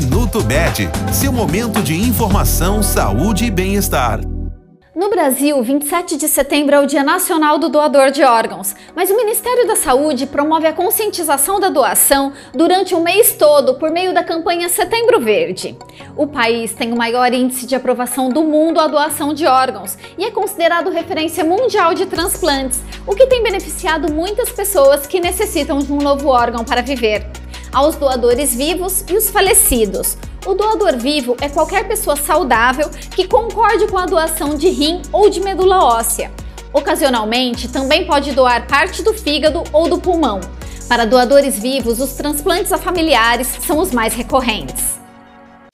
Minuto Med, seu momento de informação, saúde e bem-estar. No Brasil, 27 de setembro é o Dia Nacional do Doador de Órgãos, mas o Ministério da Saúde promove a conscientização da doação durante o mês todo por meio da campanha Setembro Verde. O país tem o maior índice de aprovação do mundo à doação de órgãos e é considerado referência mundial de transplantes, o que tem beneficiado muitas pessoas que necessitam de um novo órgão para viver aos doadores vivos e os falecidos. O doador vivo é qualquer pessoa saudável que concorde com a doação de rim ou de medula óssea. Ocasionalmente, também pode doar parte do fígado ou do pulmão. Para doadores vivos, os transplantes a familiares são os mais recorrentes.